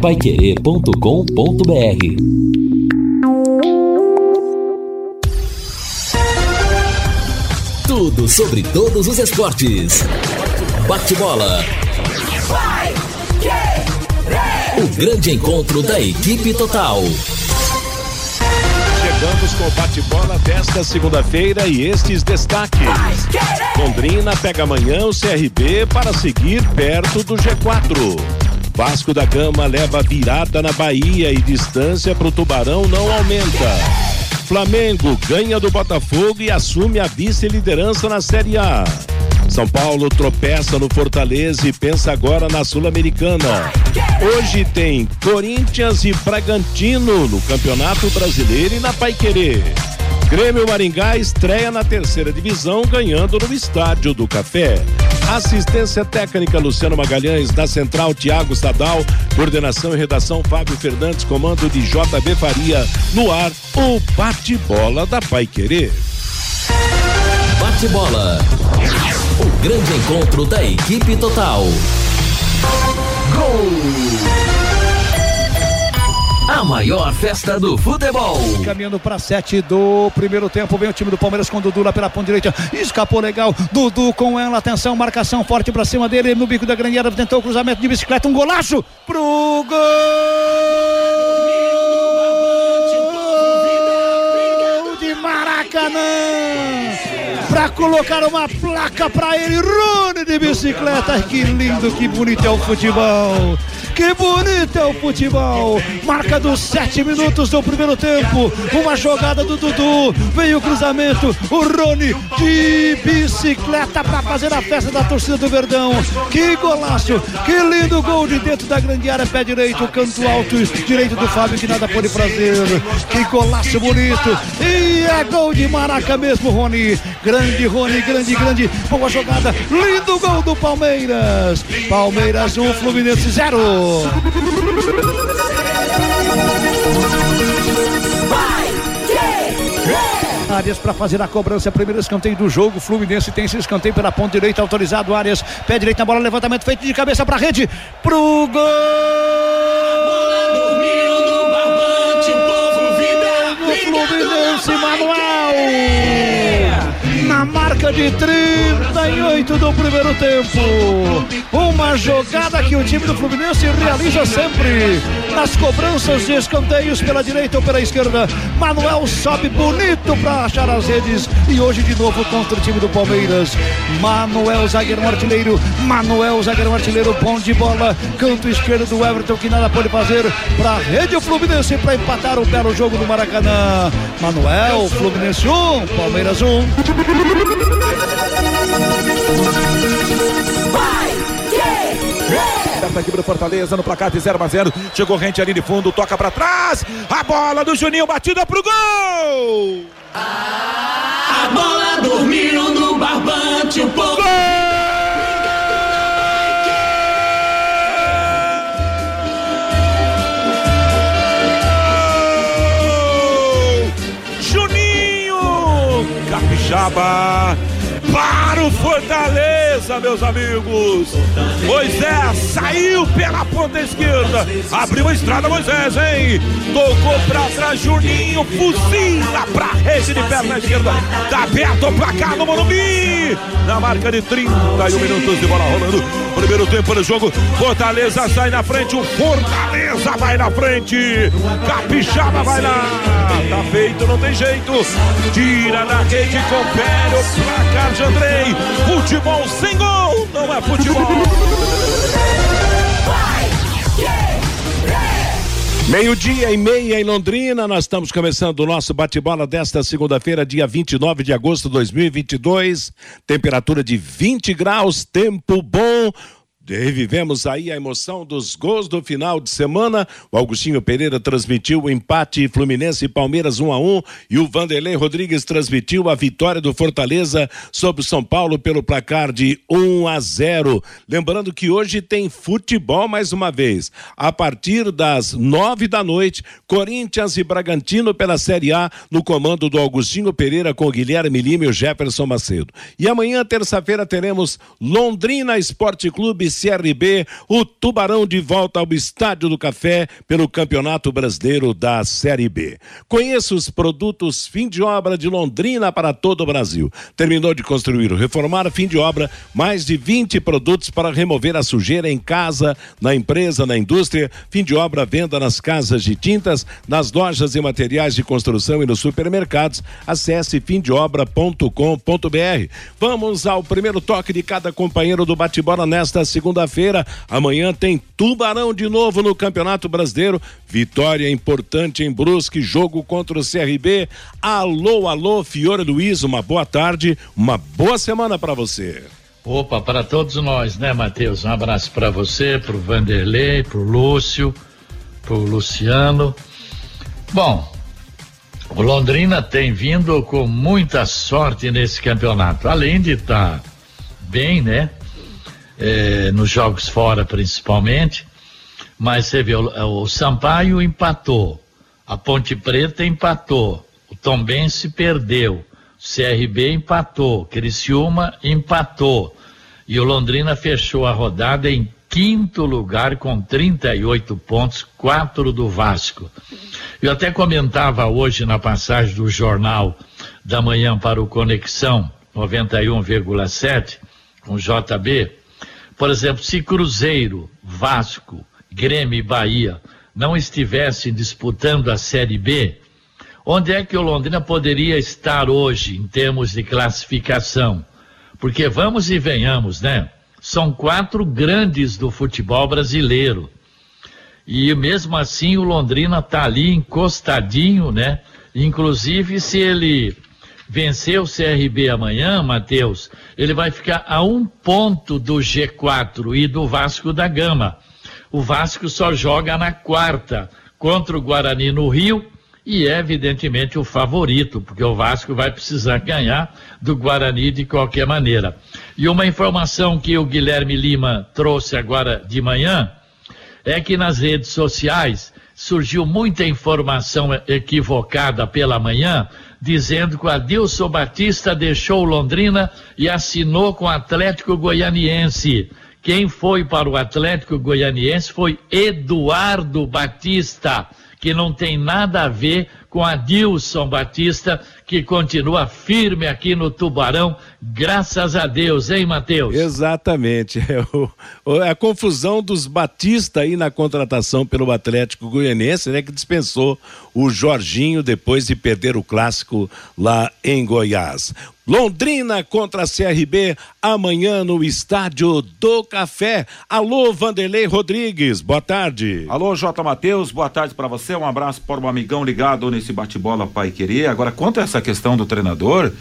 paiquerê.com.br Tudo sobre todos os esportes. Bate-bola. O grande encontro da equipe total. Chegamos com o bate-bola desta segunda-feira e estes destaques. Londrina pega amanhã o CRB para seguir perto do G4. Vasco da Gama leva virada na Bahia e distância para o Tubarão não aumenta. Flamengo ganha do Botafogo e assume a vice-liderança na Série A. São Paulo tropeça no Fortaleza e pensa agora na Sul-Americana. Hoje tem Corinthians e Bragantino no Campeonato Brasileiro e na Paiquerê. Grêmio Maringá estreia na terceira divisão, ganhando no Estádio do Café. Assistência técnica Luciano Magalhães, da Central Tiago Sadal, coordenação e redação Fábio Fernandes, comando de JB Faria, no ar, o bate-bola da Pai Querer. Bate-bola. O grande encontro da equipe total. Gol! A maior festa do futebol. Caminhando para sete do primeiro tempo. Vem o time do Palmeiras com Dudu lá pela ponta direita. Escapou legal. Dudu com ela. Atenção, marcação forte para cima dele. No bico da grande. Tentou o cruzamento de bicicleta. Um golaço pro gol de Maracanã para colocar uma placa para ele, Rune de bicicleta. Que lindo, que bonito é o futebol. Que bonito é o futebol. Marca dos sete minutos do primeiro tempo. Uma jogada do Dudu. Veio o cruzamento. O Rony de bicicleta para fazer a festa da torcida do Verdão. Que golaço. Que lindo gol de dentro da grande área. Pé direito, canto alto, direito do Fábio que nada pode fazer. Que golaço bonito. E é gol de Maraca mesmo, Rony. Grande Rony, grande, grande. Boa jogada. Lindo gol do Palmeiras. Palmeiras 1, um, Fluminense 0. Arias para fazer a cobrança, primeiro escanteio do jogo. Fluminense tem esse escanteio pela ponta direita, autorizado. Arias, pé direito na bola, levantamento feito de cabeça para rede, pro gol! Fluminense, Manuel! na marca de 38 do primeiro tempo. Uma jogada que o time do Fluminense realiza sempre nas cobranças de escanteios pela direita ou pela esquerda. Manuel sobe bonito para achar as redes e hoje de novo contra o time do Palmeiras. Manuel, zagueiro artilheiro. Manuel, zagueiro artilheiro, bom de bola. Canto esquerdo do Everton que nada pode fazer para a rede o Fluminense para empatar o belo jogo do Maracanã. Manuel, Fluminense 1, um, Palmeiras 1. Um. Vai, equipe do Fortaleza no placar de 0 a 0. Chegou rente ali de fundo, toca para trás. A bola do Juninho batida pro gol. A bola dormiu no barbante, o povo. Gol! Capixaba para o Fortaleza, meus amigos. Moisés saiu pela ponta esquerda, abriu a estrada, Moisés, hein? Tocou pra trás, Juninho, fuzila pra rede de perna esquerda. Tá aberto o placar no Morumbi. Na marca de 31 minutos de bola rolando. Primeiro tempo do jogo, Fortaleza sai na frente, o Fortaleza vai na frente. Capixaba vai lá. Tá feito, não tem jeito. Tira na rede, confere o placar de Andrei. Futebol sem gol não é futebol. Meio-dia e meia em Londrina, nós estamos começando o nosso bate-bola desta segunda-feira, dia 29 de agosto de 2022. Temperatura de 20 graus, tempo bom. Revivemos aí a emoção dos gols do final de semana. O Augustinho Pereira transmitiu o empate Fluminense e Palmeiras 1 a 1 e o Vanderlei Rodrigues transmitiu a vitória do Fortaleza sobre o São Paulo pelo placar de 1 a 0. Lembrando que hoje tem futebol mais uma vez. A partir das nove da noite, Corinthians e Bragantino pela Série A no comando do Augustinho Pereira com Guilherme Lima e o Jefferson Macedo. E amanhã, terça-feira, teremos Londrina Esporte Clube CRB, o Tubarão de volta ao Estádio do Café pelo Campeonato Brasileiro da Série B. Conheça os produtos fim de obra de Londrina para todo o Brasil. Terminou de construir ou reformar, fim de obra, mais de 20 produtos para remover a sujeira em casa, na empresa, na indústria. Fim de obra, venda nas casas de tintas, nas lojas e materiais de construção e nos supermercados. Acesse fimdeobra.com.br. Vamos ao primeiro toque de cada companheiro do bate-bola nesta segunda-feira. Amanhã tem Tubarão de novo no Campeonato Brasileiro. Vitória importante em Brusque, jogo contra o CRB. Alô, alô, Fiore Luiz, uma boa tarde, uma boa semana para você. Opa, para todos nós, né, Matheus? Um abraço para você, para o Vanderlei, para o Lúcio, para o Luciano. Bom, o Londrina tem vindo com muita sorte nesse campeonato, além de estar tá bem, né? É, nos jogos fora principalmente, mas você vê, o, o Sampaio empatou, a Ponte Preta empatou, o Tombense perdeu, o CRB empatou, Criciúma empatou, e o Londrina fechou a rodada em quinto lugar com 38 pontos, quatro do Vasco. Eu até comentava hoje na passagem do jornal da manhã para o Conexão 91,7 com JB. Por exemplo, se Cruzeiro, Vasco, Grêmio e Bahia não estivessem disputando a Série B, onde é que o Londrina poderia estar hoje em termos de classificação? Porque vamos e venhamos, né? São quatro grandes do futebol brasileiro. E mesmo assim o Londrina está ali encostadinho, né? Inclusive, se ele vencer o CRB amanhã, Matheus, ele vai ficar a um ponto do G4 e do Vasco da Gama. O Vasco só joga na quarta contra o Guarani no Rio e é evidentemente o favorito, porque o Vasco vai precisar ganhar do Guarani de qualquer maneira. E uma informação que o Guilherme Lima trouxe agora de manhã é que nas redes sociais surgiu muita informação equivocada pela manhã, dizendo que o Adilson Batista deixou Londrina e assinou com o Atlético Goianiense. Quem foi para o Atlético Goianiense foi Eduardo Batista, que não tem nada a ver com Adilson Batista, que continua firme aqui no Tubarão, graças a Deus, hein, Matheus? Exatamente. É o, a confusão dos Batista aí na contratação pelo Atlético Goianense, né, que dispensou o Jorginho depois de perder o clássico lá em Goiás. Londrina contra a CRB amanhã no Estádio do Café. Alô, Vanderlei Rodrigues, boa tarde. Alô, J. Matheus, boa tarde para você. Um abraço para o um amigão ligado nesse bate-bola Pai Querer. Agora, quanto a essa questão do treinador,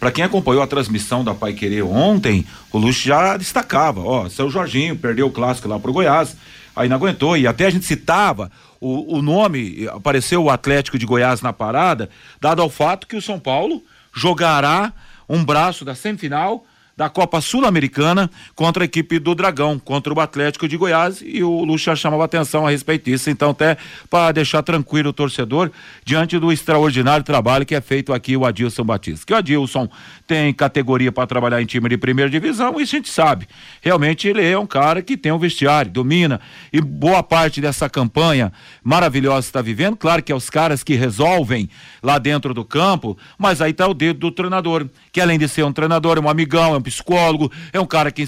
para quem acompanhou a transmissão da Pai Querer ontem, o Luxo já destacava, ó, seu Jorginho perdeu o clássico lá pro Goiás, aí não aguentou, e até a gente citava o, o nome, apareceu o Atlético de Goiás na parada, dado ao fato que o São Paulo jogará um braço da semifinal da Copa Sul-Americana contra a equipe do Dragão, contra o Atlético de Goiás, e o Lucha chamava atenção a respeito disso. Então, até para deixar tranquilo o torcedor, diante do extraordinário trabalho que é feito aqui o Adilson Batista. Que o Adilson tem categoria para trabalhar em time de primeira divisão, isso a gente sabe. Realmente ele é um cara que tem um vestiário, domina, e boa parte dessa campanha maravilhosa está vivendo. Claro que é os caras que resolvem lá dentro do campo, mas aí está o dedo do treinador, que além de ser um treinador, é um amigão, é um psicólogo, é um cara que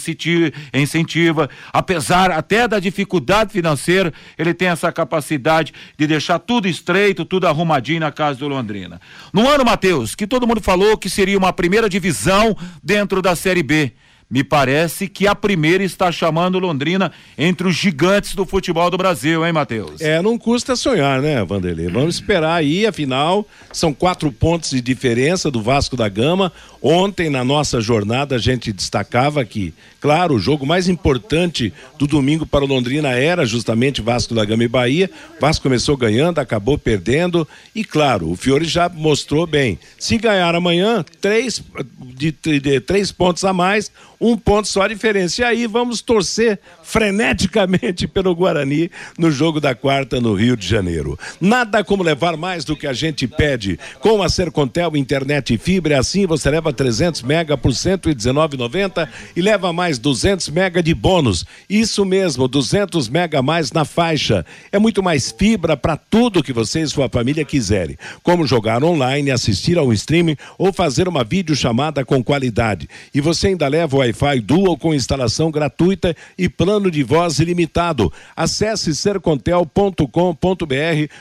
incentiva, apesar até da dificuldade financeira, ele tem essa capacidade de deixar tudo estreito, tudo arrumadinho na casa do Londrina. No ano, Matheus, que todo mundo falou que seria uma primeira divisão dentro da Série B. Me parece que a primeira está chamando Londrina entre os gigantes do futebol do Brasil, hein, Matheus? É, não custa sonhar, né, Vanderlei? Vamos esperar aí, afinal, são quatro pontos de diferença do Vasco da Gama. Ontem, na nossa jornada, a gente destacava que, claro, o jogo mais importante do domingo para o Londrina era justamente Vasco da Gama e Bahia. Vasco começou ganhando, acabou perdendo. E, claro, o Fiore já mostrou bem. Se ganhar amanhã, três, de, de, de três pontos a mais um ponto só a diferença. E aí vamos torcer freneticamente pelo Guarani no jogo da quarta no Rio de Janeiro. Nada como levar mais do que a gente pede. Com a Sercontel internet e fibra, assim você leva 300 mega por 119,90 e leva mais 200 mega de bônus. Isso mesmo, 200 mega a mais na faixa. É muito mais fibra para tudo que você e sua família quiserem. Como jogar online, assistir ao streaming ou fazer uma videochamada com qualidade. E você ainda leva o Wi-Fi Dual com instalação gratuita e plano de voz ilimitado. Acesse sercontel.com.br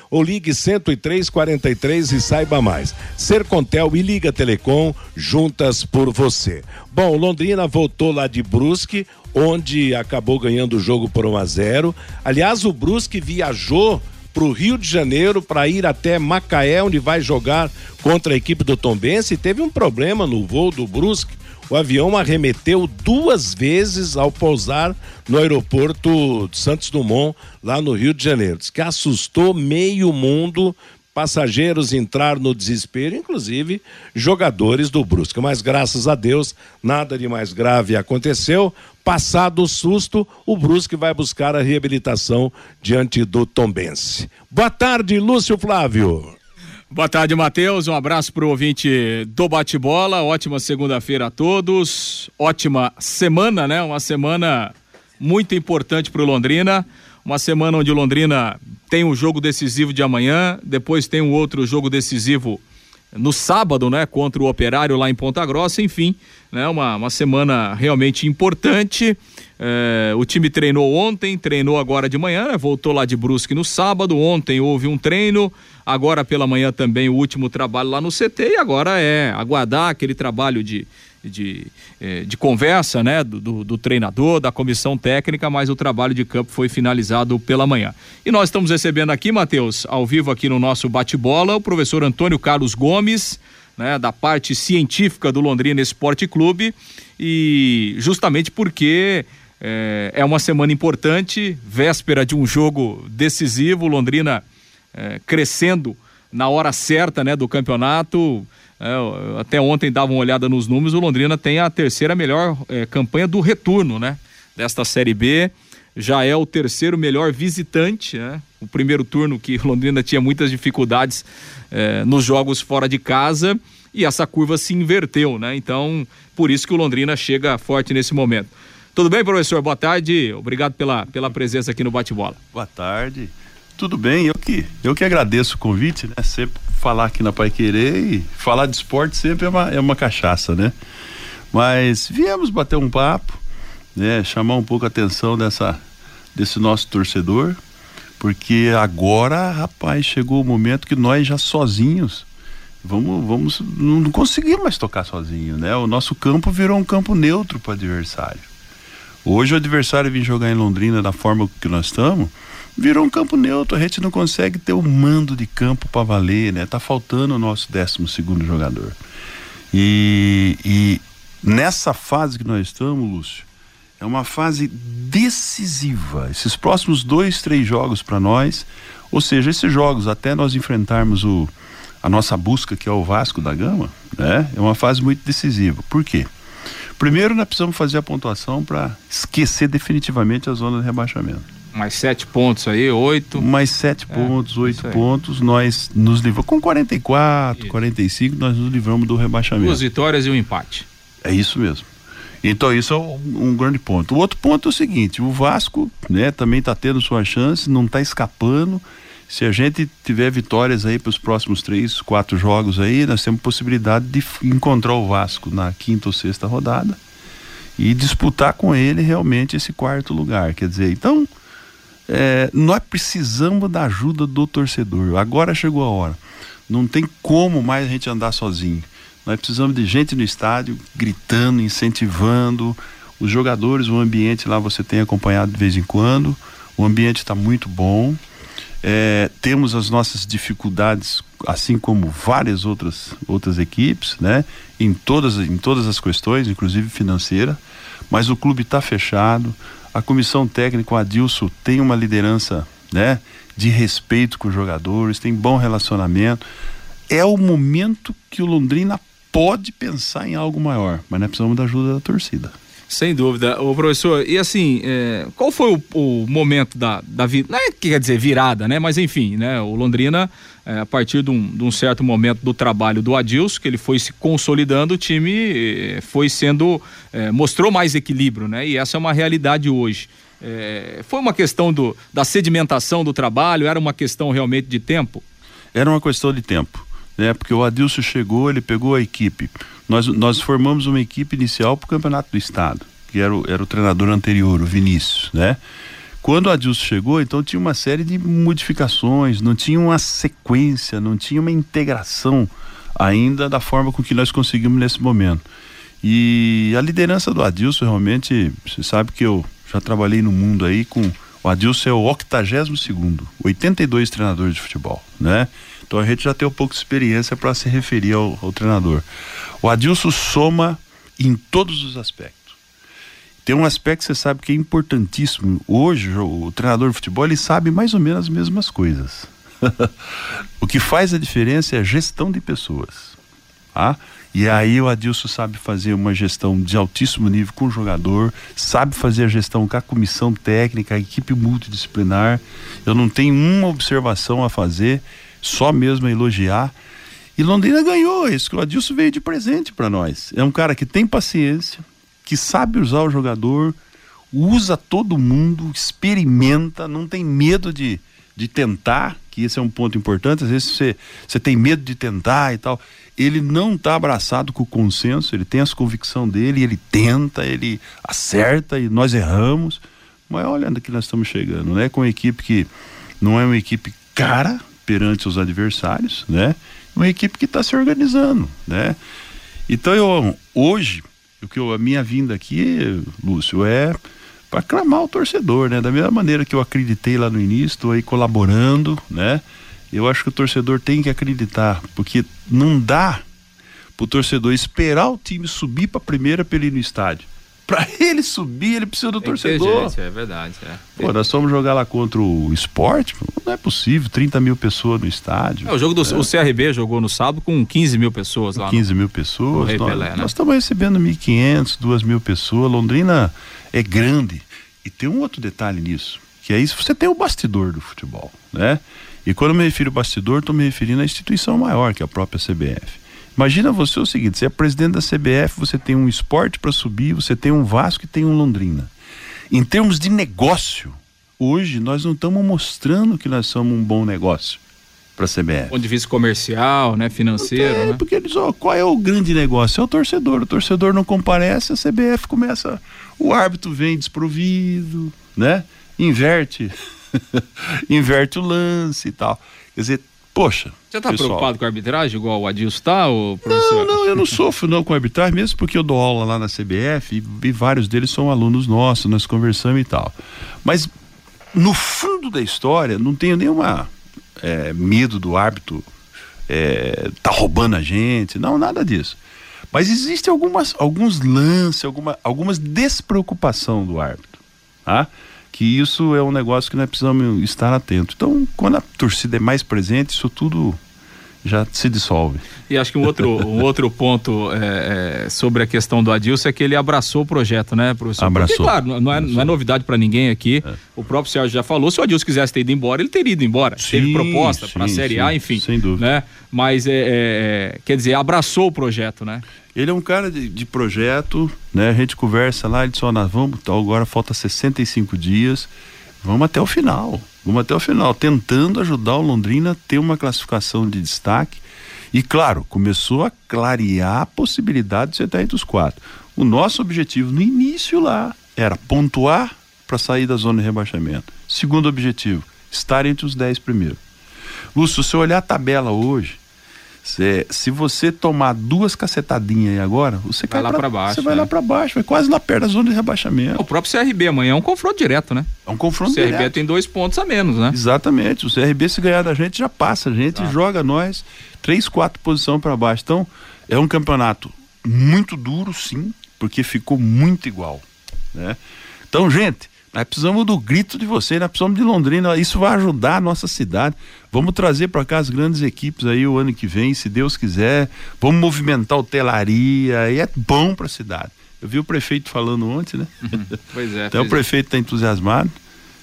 ou ligue 10343 e saiba mais. Sercontel e Liga Telecom juntas por você. Bom, Londrina voltou lá de Brusque, onde acabou ganhando o jogo por 1 a 0. Aliás, o Brusque viajou para o Rio de Janeiro para ir até Macaé, onde vai jogar contra a equipe do Tombense. Teve um problema no voo do Brusque. O avião arremeteu duas vezes ao pousar no aeroporto Santos Dumont, lá no Rio de Janeiro. Diz que assustou meio mundo passageiros entraram no desespero, inclusive jogadores do Brusque. Mas graças a Deus, nada de mais grave aconteceu. Passado o susto, o Brusque vai buscar a reabilitação diante do Tombense. Boa tarde, Lúcio Flávio. Boa tarde, Matheus. Um abraço para o ouvinte do Bate-Bola. Ótima segunda-feira a todos. Ótima semana, né? Uma semana muito importante para o Londrina. Uma semana onde o Londrina tem um jogo decisivo de amanhã, depois tem um outro jogo decisivo no sábado, né, contra o Operário lá em Ponta Grossa, enfim, né, uma, uma semana realmente importante. É, o time treinou ontem, treinou agora de manhã, né, voltou lá de Brusque no sábado. Ontem houve um treino, agora pela manhã também o último trabalho lá no CT e agora é aguardar aquele trabalho de de, eh, de conversa, né, do, do, treinador, da comissão técnica, mas o trabalho de campo foi finalizado pela manhã. E nós estamos recebendo aqui, Matheus, ao vivo aqui no nosso bate-bola, o professor Antônio Carlos Gomes, né, da parte científica do Londrina Esporte Clube, e justamente porque é, é uma semana importante, véspera de um jogo decisivo, Londrina é, crescendo na hora certa, né, do campeonato, é, até ontem dava uma olhada nos números, o Londrina tem a terceira melhor é, campanha do retorno, né? Desta Série B. Já é o terceiro melhor visitante, né? O primeiro turno que o Londrina tinha muitas dificuldades é, nos jogos fora de casa e essa curva se inverteu, né? Então, por isso que o Londrina chega forte nesse momento. Tudo bem, professor? Boa tarde. Obrigado pela, pela presença aqui no Bate-Bola. Boa tarde. Tudo bem, eu que, eu que agradeço o convite, né? Sempre falar aqui na Pai Querer e falar de esporte sempre é uma, é uma cachaça, né? Mas viemos bater um papo, né? Chamar um pouco a atenção dessa, desse nosso torcedor, porque agora, rapaz, chegou o momento que nós já sozinhos vamos, vamos, não conseguimos mais tocar sozinho, né? O nosso campo virou um campo neutro para adversário. Hoje o adversário vir jogar em Londrina da forma que nós estamos, virou um campo neutro. A gente não consegue ter o mando de campo para valer, né? Tá faltando o nosso 12 segundo jogador. E, e nessa fase que nós estamos, Lúcio, é uma fase decisiva. Esses próximos dois, três jogos para nós, ou seja, esses jogos até nós enfrentarmos o, a nossa busca que é o Vasco da Gama, né? É uma fase muito decisiva. Por quê? Primeiro, nós precisamos fazer a pontuação para esquecer definitivamente a zona de rebaixamento. Mais sete pontos aí, oito. Mais sete é, pontos, oito pontos, nós nos livramos. Com 44, isso. 45, nós nos livramos do rebaixamento. Duas vitórias e um empate. É isso mesmo. Então isso é um, um, grande ponto. O outro ponto é o seguinte: o Vasco, né, também está tendo sua chance, não está escapando. Se a gente tiver vitórias aí para os próximos três, quatro jogos aí, nós temos possibilidade de encontrar o Vasco na quinta ou sexta rodada e disputar com ele realmente esse quarto lugar. Quer dizer, então é, nós precisamos da ajuda do torcedor. Agora chegou a hora. Não tem como mais a gente andar sozinho. Nós precisamos de gente no estádio gritando, incentivando. Os jogadores, o ambiente lá você tem acompanhado de vez em quando. O ambiente está muito bom. É, temos as nossas dificuldades, assim como várias outras, outras equipes, né? Em todas, em todas as questões, inclusive financeira. Mas o clube está fechado a comissão técnica, o Adilson, tem uma liderança né, de respeito com os jogadores, tem bom relacionamento. É o momento que o Londrina pode pensar em algo maior, mas nós precisamos da ajuda da torcida. Sem dúvida. O professor, e assim, é, qual foi o, o, momento da, da vida? Não é que quer dizer virada, né? Mas enfim, né? O Londrina, é, a partir de um, de um, certo momento do trabalho do Adilson, que ele foi se consolidando, o time é, foi sendo. É, mostrou mais equilíbrio, né? E essa é uma realidade hoje. É, foi uma questão do, da sedimentação do trabalho? Era uma questão realmente de tempo? Era uma questão de tempo né? Porque o Adilson chegou, ele pegou a equipe. Nós, nós formamos uma equipe inicial para o Campeonato do Estado, que era o, era o treinador anterior, o Vinícius, né? Quando o Adilson chegou, então tinha uma série de modificações, não tinha uma sequência, não tinha uma integração ainda da forma com que nós conseguimos nesse momento. E a liderança do Adilson realmente, você sabe que eu já trabalhei no mundo aí com o Adilson é o 82 segundo, 82 treinadores de futebol, né? Então a gente já tem um pouco de experiência para se referir ao, ao treinador. O Adilson soma em todos os aspectos. Tem um aspecto que você sabe que é importantíssimo. Hoje, o treinador de futebol ele sabe mais ou menos as mesmas coisas. o que faz a diferença é a gestão de pessoas. Tá? E aí o Adilson sabe fazer uma gestão de altíssimo nível com o jogador, sabe fazer a gestão com a comissão técnica, a equipe multidisciplinar. Eu não tenho uma observação a fazer só mesmo a elogiar. E Londrina ganhou isso, que o Adilson veio de presente para nós. É um cara que tem paciência, que sabe usar o jogador, usa todo mundo, experimenta, não tem medo de, de tentar, que esse é um ponto importante. Às vezes você, você tem medo de tentar e tal. Ele não está abraçado com o consenso, ele tem as convicção dele, ele tenta, ele acerta e nós erramos. Mas olha onde que nós estamos chegando, né? Com uma equipe que não é uma equipe cara, perante os adversários, né? Uma equipe que está se organizando, né? Então eu hoje o que eu, a minha vinda aqui, Lúcio, é para clamar o torcedor, né? Da mesma maneira que eu acreditei lá no início, estou aí colaborando, né? Eu acho que o torcedor tem que acreditar, porque não dá para o torcedor esperar o time subir para a primeira para ele ir no estádio. Para ele subir, ele precisa do torcedor. Gente, é verdade. É. Pô, nós fomos jogar lá contra o esporte, não é possível, 30 mil pessoas no estádio. É, o jogo do é. o CRB jogou no sábado com 15 mil pessoas lá. 15 no, mil pessoas. Nós, Pelé, né? nós estamos recebendo 1.500, 2 mil pessoas. Londrina é grande. E tem um outro detalhe nisso, que é isso, você tem o bastidor do futebol, né? E quando eu me refiro ao bastidor, estou me referindo à instituição maior, que é a própria CBF. Imagina você o seguinte: você é presidente da CBF, você tem um esporte para subir, você tem um Vasco e tem um Londrina. Em termos de negócio, hoje nós não estamos mostrando que nós somos um bom negócio para a CBF. Ponto de vista comercial, né, financeiro, é, né? Porque eles, ó, qual é o grande negócio? É o torcedor. O torcedor não comparece, a CBF começa, o árbitro vem desprovido, né? Inverte, inverte o lance e tal. Quer dizer, Poxa. Você está preocupado com a arbitragem, igual o Adilson está, professor? Não, não, eu não sofro não com arbitragem, mesmo porque eu dou aula lá na CBF e, e vários deles são alunos nossos, nós conversamos e tal. Mas no fundo da história, não tenho nenhuma é, medo do árbitro é, tá roubando a gente, não, nada disso. Mas existem algumas, alguns lances, alguma, algumas despreocupação do árbitro, tá? Que isso é um negócio que nós precisamos estar atentos. Então, quando a torcida é mais presente, isso tudo já se dissolve. E acho que um outro, um outro ponto é, é, sobre a questão do Adilson é que ele abraçou o projeto, né, professor? Abraçou. Porque, claro, não é, não é novidade para ninguém aqui. É. O próprio Sérgio já falou, se o Adilson quisesse ter ido embora, ele teria ido embora. Sim, Teve proposta para a Série sim, A, enfim. Sem dúvida. Né? Mas, é, é, quer dizer, abraçou o projeto, né? Ele é um cara de, de projeto, né? A gente conversa lá, ele disse, ó, nós vamos, então agora falta 65 dias, vamos até o final. Vamos até o final, tentando ajudar o Londrina a ter uma classificação de destaque. E claro, começou a clarear a possibilidade de você estar entre os quatro. O nosso objetivo no início lá era pontuar para sair da zona de rebaixamento. Segundo objetivo, estar entre os dez primeiros. Lúcio, se você olhar a tabela hoje, Cê, se você tomar duas cacetadinhas aí agora, você vai cai lá para baixo. Você vai lá né? para baixo, vai quase lá perto da zona de rebaixamento. O próprio CRB amanhã é um confronto direto, né? É um confronto o CRB direto. tem dois pontos a menos, né? Exatamente. O CRB se ganhar da gente já passa, a gente ah. joga nós três, quatro posições para baixo. Então é um campeonato muito duro, sim, porque ficou muito igual, né? Então, gente, nós precisamos do grito de vocês, nós precisamos de Londrina. Isso vai ajudar a nossa cidade. Vamos trazer para cá as grandes equipes aí o ano que vem, se Deus quiser. Vamos movimentar hotelaria e é bom para a cidade. Eu vi o prefeito falando ontem, né? Uhum. Pois é. Até o prefeito está entusiasmado.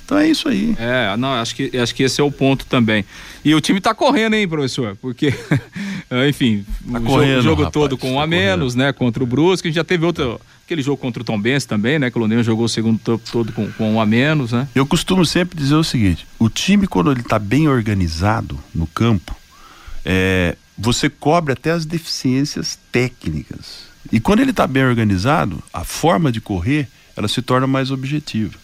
Então é isso aí. É, não, acho que, acho que esse é o ponto também. E o time tá correndo, hein, professor? Porque, enfim, Tá o correndo, jogo, jogo rapaz, todo com um tá a menos, né? Contra o Brusque. A gente já teve outro. Aquele jogo contra o Tom Benz também, né? Que o Londrina jogou o segundo tempo todo com, com um a menos, né? Eu costumo sempre dizer o seguinte: o time, quando ele está bem organizado no campo, é, você cobre até as deficiências técnicas. E quando ele está bem organizado, a forma de correr ela se torna mais objetiva.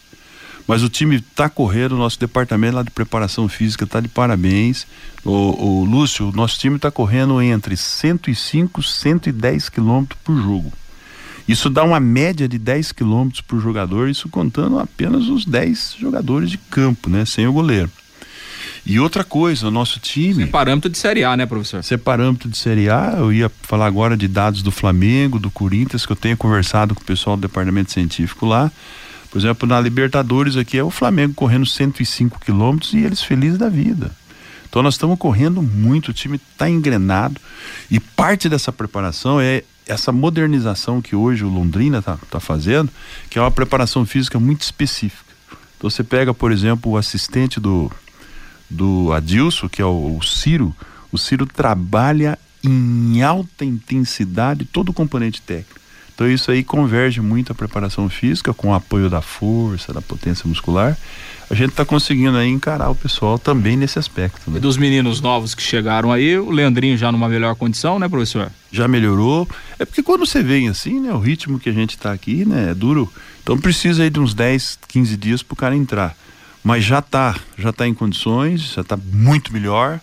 Mas o time está correndo, o nosso departamento lá de preparação física está de parabéns. O, o Lúcio, o nosso time está correndo entre 105 e 110 quilômetros por jogo. Isso dá uma média de 10 quilômetros por jogador, isso contando apenas os 10 jogadores de campo, né? Sem o goleiro. E outra coisa, o nosso time. Parâmetro de Série A, né, professor? Ser parâmetro de Série A, eu ia falar agora de dados do Flamengo, do Corinthians, que eu tenho conversado com o pessoal do departamento científico lá. Por exemplo, na Libertadores aqui é o Flamengo correndo 105 quilômetros e eles felizes da vida. Então nós estamos correndo muito, o time está engrenado e parte dessa preparação é essa modernização que hoje o Londrina está tá fazendo, que é uma preparação física muito específica. Então você pega, por exemplo, o assistente do, do Adilson, que é o, o Ciro, o Ciro trabalha em alta intensidade todo o componente técnico. Então isso aí converge muito a preparação física com o apoio da força, da potência muscular. A gente está conseguindo aí encarar o pessoal também nesse aspecto. Né? E dos meninos novos que chegaram aí, o Leandrinho já numa melhor condição, né, professor? Já melhorou. É porque quando você vem assim, né, o ritmo que a gente está aqui, né, é duro. Então precisa aí de uns 10, 15 dias para o cara entrar. Mas já tá, já tá em condições, já está muito melhor.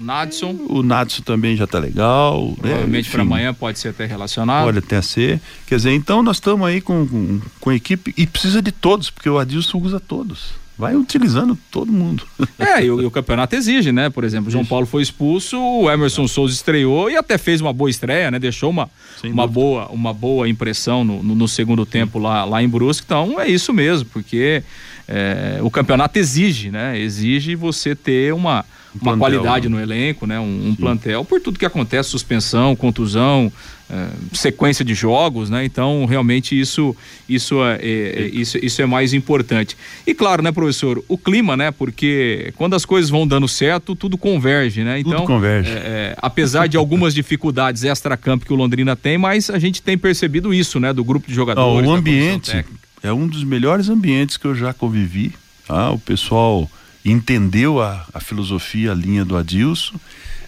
O Nadson. O Nadson também já está legal. Provavelmente né? para amanhã pode ser até relacionado. Pode até ser. Quer dizer, então nós estamos aí com, com, com equipe e precisa de todos, porque o Adilson usa todos vai utilizando todo mundo. É, e o, e o, campeonato exige, né? Por exemplo, João Paulo foi expulso, o Emerson é. Souza estreou e até fez uma boa estreia, né? Deixou uma, uma, boa, uma boa impressão no, no, no segundo tempo lá, lá em Brusque. Então é isso mesmo, porque é, o campeonato exige, né? Exige você ter uma, um uma plantel, qualidade né? no elenco, né? Um, um plantel, por tudo que acontece, suspensão, contusão, é, sequência de jogos, né? Então, realmente isso, isso, é, é, isso, isso é mais importante. E claro, né, professor, o clima, né? Porque quando as coisas vão dando certo, tudo converge, né? Então, tudo converge. É, apesar de algumas dificuldades extra-campo que o Londrina tem, mas a gente tem percebido isso, né? Do grupo de jogadores. o ambiente é um dos melhores ambientes que eu já convivi. Tá? O pessoal entendeu a, a filosofia, a linha do Adilson.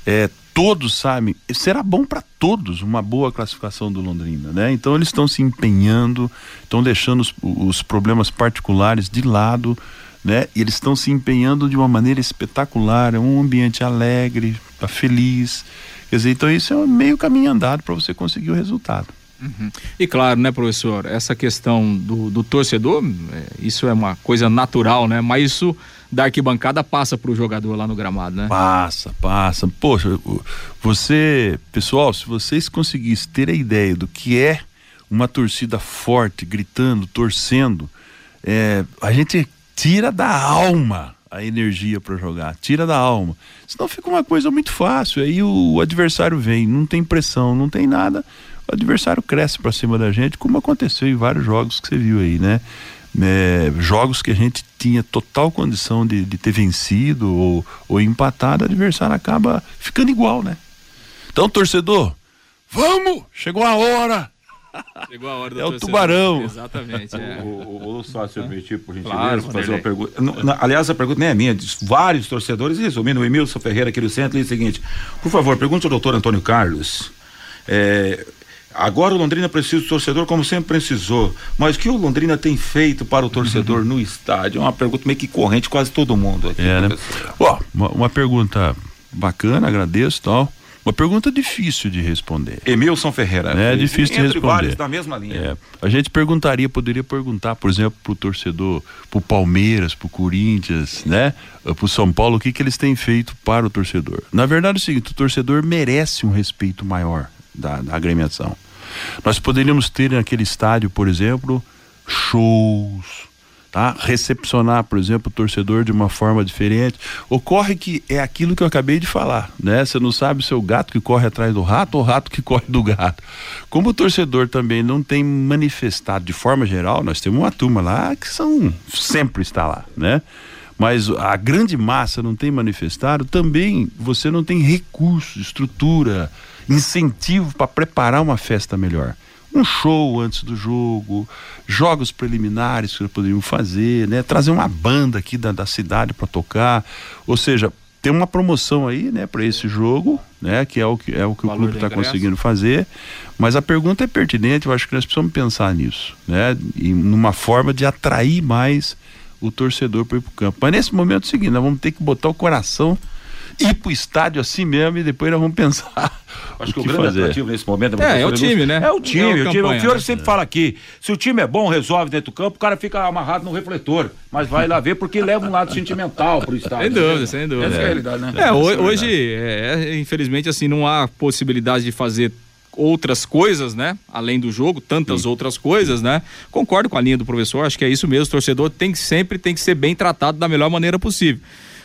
É, todos sabem, será bom para todos uma boa classificação do Londrina, né? Então eles estão se empenhando, estão deixando os, os, problemas particulares de lado, né? E eles estão se empenhando de uma maneira espetacular, é um ambiente alegre, tá feliz. Quer dizer, então isso é meio caminho andado para você conseguir o resultado. Uhum. E claro, né, professor, essa questão do, do torcedor, é, isso é uma coisa natural, né? Mas isso da arquibancada passa para o jogador lá no gramado, né? Passa, passa. Poxa, você, pessoal, se vocês conseguissem ter a ideia do que é uma torcida forte, gritando, torcendo, é, a gente tira da alma a energia para jogar, tira da alma. Senão fica uma coisa muito fácil. Aí o, o adversário vem, não tem pressão, não tem nada. O adversário cresce para cima da gente, como aconteceu em vários jogos que você viu aí, né? É, jogos que a gente tinha total condição de, de ter vencido ou, ou empatado, o adversário acaba ficando igual, né? Então, torcedor, vamos! Chegou a hora! Chegou a hora do É o tubarão. Exatamente. É. O, o, o sócio permitir, por gentileza, claro, fazer uma pergunta. Não, não, aliás, a pergunta nem é minha, de vários torcedores, resumindo, o Emilson Ferreira aqui do centro, é o seguinte: por favor, pergunte ao doutor Antônio Carlos. É, Agora o Londrina precisa do torcedor como sempre precisou. Mas o que o Londrina tem feito para o torcedor uhum. no estádio? É uma pergunta meio que corrente, quase todo mundo aqui. É, né? Ó, uma, uma, pergunta bacana, agradeço tal. Uma pergunta difícil de responder. Emilson Ferreira. É difícil de responder. da mesma linha. É, a gente perguntaria, poderia perguntar, por exemplo, para o torcedor, para o Palmeiras, para o Corinthians, né? Para o São Paulo, o que, que eles têm feito para o torcedor. Na verdade é o seguinte, o torcedor merece um respeito maior da, da agremiação. Nós poderíamos ter naquele estádio, por exemplo, shows, tá? Recepcionar, por exemplo, o torcedor de uma forma diferente. Ocorre que é aquilo que eu acabei de falar, né? Você não sabe se é o gato que corre atrás do rato ou o rato que corre do gato. Como o torcedor também não tem manifestado de forma geral, nós temos uma turma lá que são sempre está lá, né? Mas a grande massa não tem manifestado, também você não tem recurso, estrutura, incentivo para preparar uma festa melhor um show antes do jogo, jogos preliminares que poderiam fazer, né? Trazer uma banda aqui da, da cidade para tocar, ou seja, tem uma promoção aí, né, para esse jogo, né, que é o que é o que o, o clube está conseguindo fazer. Mas a pergunta é pertinente, eu acho que nós precisamos pensar nisso, né, e numa forma de atrair mais o torcedor para ir para o campo. Mas nesse momento é o seguinte, nós vamos ter que botar o coração ir pro estádio assim mesmo e depois nós vamos pensar. Acho o que, que o grande fazer. atrativo nesse momento é, é o time, né? É o time. É o, o, time. o Fiore sempre fala aqui: se o time é bom, resolve dentro do campo, o cara fica amarrado no refletor. Mas vai lá ver porque leva um lado sentimental pro estádio. Sem dúvida, sem dúvida. Essa é a realidade, né? É, hoje, é, infelizmente, assim, não há possibilidade de fazer outras coisas, né? Além do jogo, tantas Sim. outras coisas, né? Concordo com a linha do professor, acho que é isso mesmo. O torcedor tem que sempre tem que ser bem tratado da melhor maneira possível.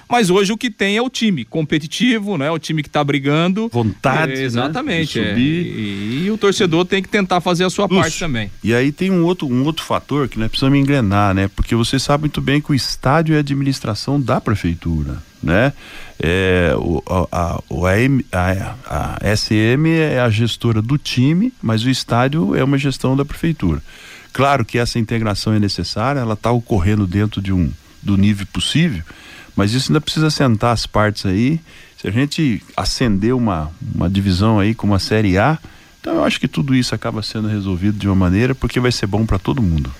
Mas hoje o que tem é o time competitivo, né? O time que está brigando. Vontade. É, exatamente. Né? É. E, e, o torcedor tem que tentar fazer a sua Lúcio, parte também. E aí tem um outro, um outro fator que nós precisamos engrenar, né? Porque você sabe muito bem que o estádio é administração da prefeitura. Né? É, o, a, a, a, a SM é a gestora do time, mas o estádio é uma gestão da prefeitura. Claro que essa integração é necessária, ela está ocorrendo dentro de um do nível possível, mas isso ainda precisa sentar as partes aí. Se a gente acender uma, uma divisão aí como a Série A, então eu acho que tudo isso acaba sendo resolvido de uma maneira porque vai ser bom para todo mundo.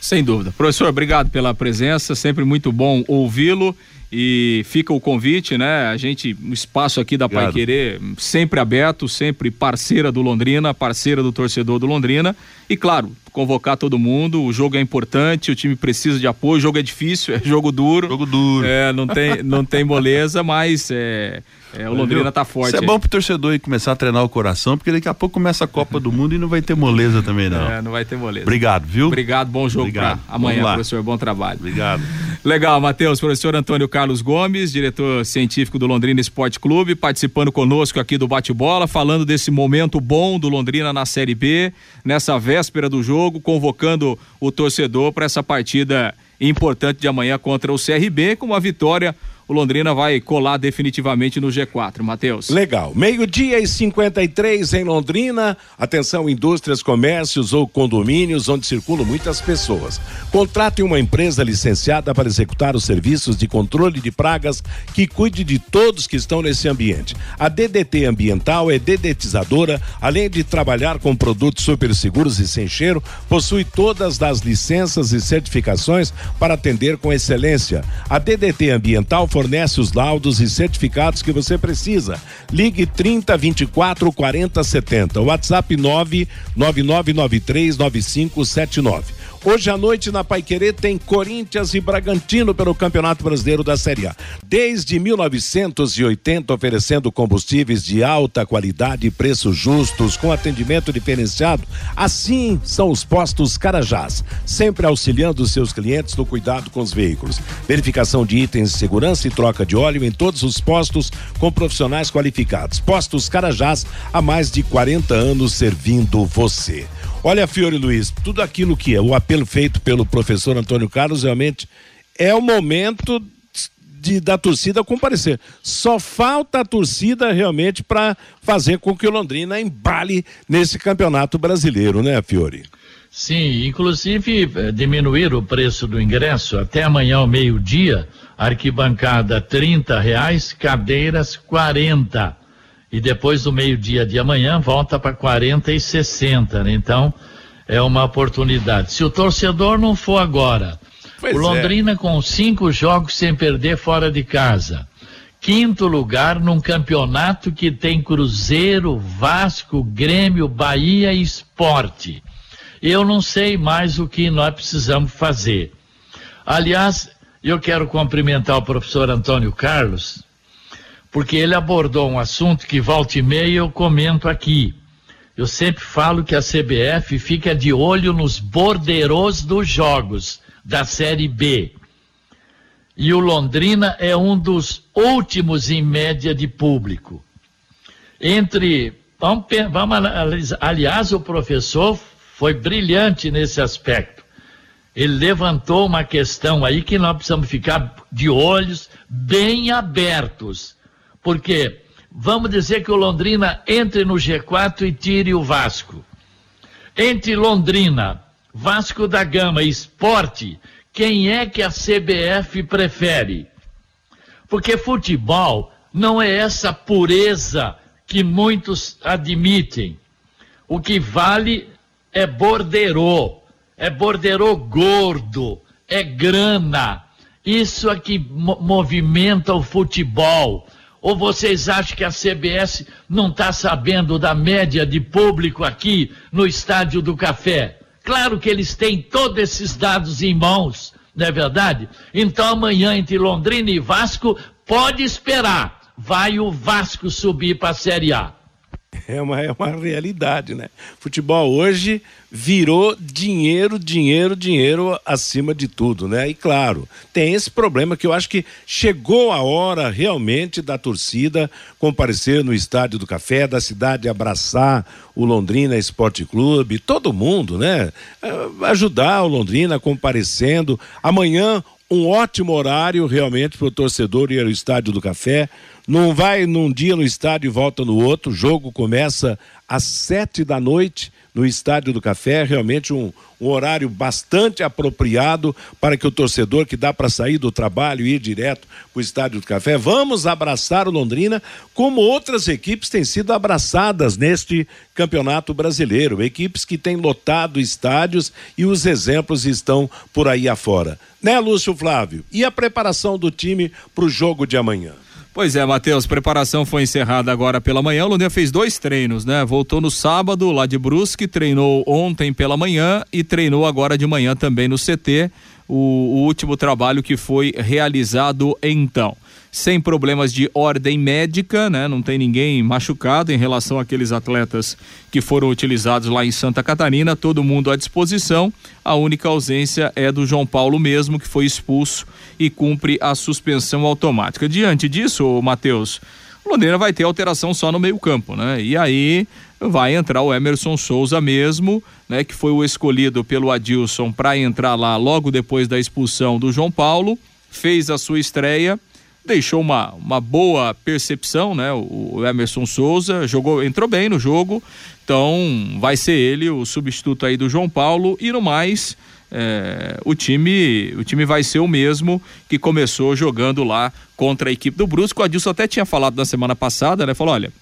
Sem dúvida. Professor, obrigado pela presença, sempre muito bom ouvi-lo e fica o convite, né? A gente, o espaço aqui da Pai Querer, sempre aberto, sempre parceira do Londrina, parceira do torcedor do Londrina. E claro, convocar todo mundo, o jogo é importante, o time precisa de apoio, o jogo é difícil, é jogo duro. Jogo duro. É, não tem, não tem moleza, mas é, é, o Londrina tá forte. Isso é bom pro torcedor aí começar a treinar o coração, porque daqui a pouco começa a Copa do Mundo e não vai ter moleza também, não. É, não vai ter moleza. Obrigado, viu? Obrigado, bom jogo Obrigado. pra amanhã, professor. Bom trabalho. Obrigado. Legal, Matheus, professor Antônio Carlos Gomes, diretor científico do Londrina Esporte Clube, participando conosco aqui do bate-bola, falando desse momento bom do Londrina na Série B, nessa véspera do jogo, convocando o torcedor para essa partida importante de amanhã contra o CRB, com uma vitória o Londrina vai colar definitivamente no G4, Matheus. Legal. Meio-dia e 53 em Londrina. Atenção, indústrias, comércios ou condomínios onde circulam muitas pessoas. Contrate uma empresa licenciada para executar os serviços de controle de pragas que cuide de todos que estão nesse ambiente. A DDT Ambiental é dedetizadora, além de trabalhar com produtos super seguros e sem cheiro, possui todas as licenças e certificações para atender com excelência. A DDT Ambiental fornece os laudos e certificados que você precisa. Ligue 30 24 40 70. WhatsApp 99993 9579. Hoje à noite na Paiquerê tem Corinthians e Bragantino pelo Campeonato Brasileiro da Série A. Desde 1980 oferecendo combustíveis de alta qualidade e preços justos com atendimento diferenciado. Assim são os postos Carajás, sempre auxiliando seus clientes no cuidado com os veículos. Verificação de itens de segurança e troca de óleo em todos os postos com profissionais qualificados. Postos Carajás há mais de 40 anos servindo você. Olha, Fiore Luiz, tudo aquilo que é o apelo feito pelo professor Antônio Carlos realmente é o momento de, da torcida comparecer. Só falta a torcida realmente para fazer com que o Londrina embale nesse campeonato brasileiro, né, Fiore? Sim, inclusive eh, diminuir o preço do ingresso até amanhã ao meio-dia, arquibancada trinta reais, cadeiras quarenta e depois do meio-dia de amanhã volta para 40 e 60. Né? Então é uma oportunidade. Se o torcedor não for agora, pois o é. Londrina é. com cinco jogos sem perder fora de casa. Quinto lugar num campeonato que tem Cruzeiro, Vasco, Grêmio, Bahia e Esporte. Eu não sei mais o que nós precisamos fazer. Aliás, eu quero cumprimentar o professor Antônio Carlos, porque ele abordou um assunto que volta e meia eu comento aqui. Eu sempre falo que a CBF fica de olho nos borderos dos jogos. da Série B. E o Londrina é um dos últimos em média de público. Entre. Vamos, vamos aliás, o professor foi brilhante nesse aspecto. Ele levantou uma questão aí que nós precisamos ficar de olhos bem abertos. Porque vamos dizer que o Londrina entre no G4 e tire o Vasco. Entre Londrina, Vasco da Gama e Esporte, quem é que a CBF prefere? Porque futebol não é essa pureza que muitos admitem. O que vale é borderô, é borderô gordo, é grana. Isso é que movimenta o futebol. Ou vocês acham que a CBS não está sabendo da média de público aqui no Estádio do Café? Claro que eles têm todos esses dados em mãos, não é verdade? Então amanhã entre Londrina e Vasco, pode esperar. Vai o Vasco subir para a Série A. É uma, é uma realidade, né? Futebol hoje virou dinheiro, dinheiro, dinheiro acima de tudo, né? E claro, tem esse problema que eu acho que chegou a hora realmente da torcida comparecer no Estádio do Café, da cidade abraçar o Londrina Esporte Clube, todo mundo, né? É, ajudar o Londrina comparecendo. Amanhã, um ótimo horário realmente para o torcedor ir ao Estádio do Café. Não vai num dia no estádio e volta no outro. O jogo começa às sete da noite no Estádio do Café, realmente um, um horário bastante apropriado para que o torcedor que dá para sair do trabalho e ir direto para o Estádio do Café, vamos abraçar o Londrina como outras equipes têm sido abraçadas neste Campeonato Brasileiro, equipes que têm lotado estádios e os exemplos estão por aí afora. Né, Lúcio Flávio? E a preparação do time para o jogo de amanhã? Pois é, Matheus, preparação foi encerrada agora pela manhã. O Londrina fez dois treinos, né? Voltou no sábado lá de Brusque, treinou ontem pela manhã e treinou agora de manhã também no CT. O, o último trabalho que foi realizado então sem problemas de ordem médica, né? Não tem ninguém machucado em relação àqueles atletas que foram utilizados lá em Santa Catarina, todo mundo à disposição. A única ausência é do João Paulo mesmo, que foi expulso e cumpre a suspensão automática. Diante disso, Matheus, o Londrina vai ter alteração só no meio-campo, né? E aí vai entrar o Emerson Souza mesmo, né, que foi o escolhido pelo Adilson para entrar lá logo depois da expulsão do João Paulo, fez a sua estreia deixou uma, uma boa percepção, né? O, o, Emerson Souza jogou, entrou bem no jogo, então vai ser ele o substituto aí do João Paulo e no mais é, o time o time vai ser o mesmo que começou jogando lá contra a equipe do Brusco. O Adilson até tinha falado na semana passada, né? Falou, olha,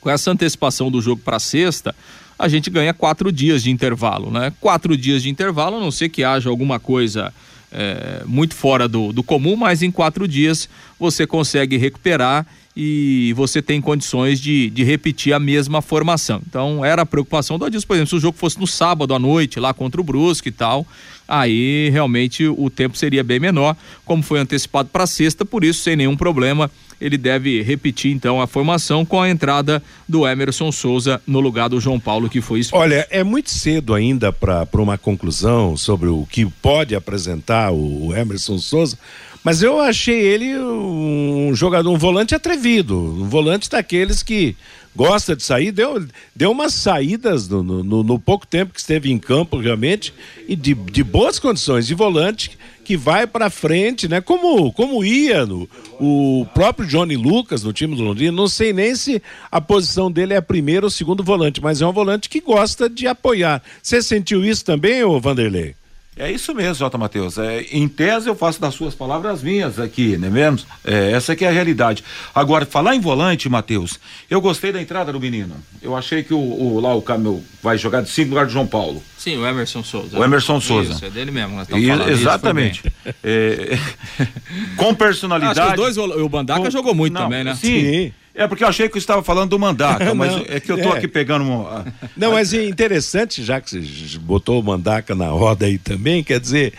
com essa antecipação do jogo para sexta, a gente ganha quatro dias de intervalo, né? Quatro dias de intervalo, a não ser que haja alguma coisa é, muito fora do, do comum, mas em quatro dias você consegue recuperar e você tem condições de, de repetir a mesma formação. Então era a preocupação do Adilson, por exemplo, se o jogo fosse no sábado à noite, lá contra o Brusque e tal, aí realmente o tempo seria bem menor, como foi antecipado para sexta, por isso sem nenhum problema ele deve repetir então a formação com a entrada do Emerson Souza no lugar do João Paulo que foi expulso. Olha, é muito cedo ainda para uma conclusão sobre o que pode apresentar o Emerson Souza, mas eu achei ele um jogador, um volante atrevido, um volante daqueles que gosta de sair, deu, deu umas saídas no, no, no pouco tempo que esteve em campo realmente e de, de boas condições de volante que vai para frente, né? Como como ia no, o próprio Johnny Lucas no time do Londrina, não sei nem se a posição dele é a primeira ou segundo volante, mas é um volante que gosta de apoiar. Você sentiu isso também, ô Vanderlei? É isso mesmo, Jota Matheus. É, em tese eu faço das suas palavras minhas aqui, não é mesmo? É, essa que é a realidade. Agora, falar em volante, Matheus, eu gostei da entrada do menino. Eu achei que o, o lá o Camilo vai jogar de cinco lugar do João Paulo. Sim, o Emerson Souza. O Emerson Souza. Isso, é dele mesmo. Nós e, falando. Exatamente. É, com personalidade. Acho que os dois, o Bandaca com, jogou muito não, também, né? Sim. sim. É porque eu achei que eu estava falando do Mandaca, mas é que eu tô é. aqui pegando uma... Não, mas é interessante, já que você botou o Mandaca na roda aí também, quer dizer,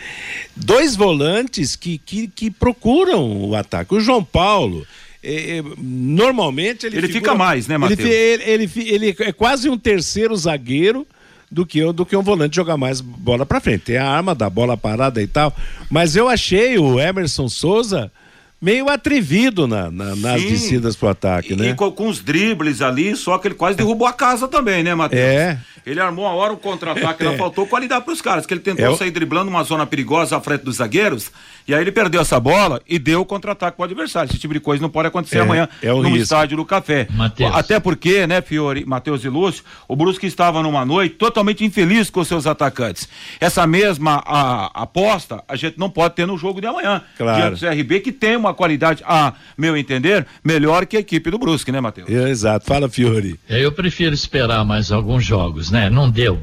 dois volantes que, que, que procuram o ataque. O João Paulo. É, é normalmente ele, ele figura, fica mais, né, Matheus? Ele, ele, ele, ele é quase um terceiro zagueiro do que, do que um volante jogar mais bola para frente. Tem a arma da bola parada e tal. Mas eu achei o Emerson Souza meio atrevido na, na, nas Sim. descidas pro ataque, E, né? e com, com os dribles ali, só que ele quase derrubou a casa também, né, Matheus? É. Ele armou a hora o contra-ataque, não faltou qualidade pros caras, que ele tentou É sair driblando uma zona perigosa à frente dos zagueiros, e aí ele perdeu essa bola e deu o contra-ataque pro adversário. Esse tipo de coisa não pode acontecer É, amanhã é no risco. estádio do Café. Matheus. Até porque, né, Fiore, Matheus e Lúcio, o Brusque estava numa noite totalmente infeliz com os seus atacantes. Essa mesma a- aposta a gente não pode ter no jogo de amanhã. Claro. Diante do CRB, que tem uma qualidade, a meu entender, melhor que a equipe do Brusque, né, Matheus? É, Exato. Fala, Fiore. Eu prefiro esperar mais alguns jogos, né? Não deu.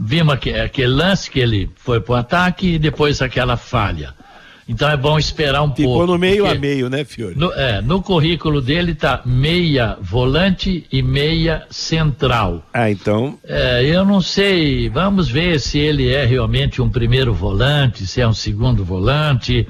Vimos aque- aquele lance que ele foi pro ataque e depois aquela falha. Então é bom esperar um Ficou pouco. no meio a meio, né, Fiore? No, é, no currículo dele tá meia volante e meia central. Ah, então. É, eu não sei, vamos ver se ele é realmente um primeiro volante, se é um segundo volante.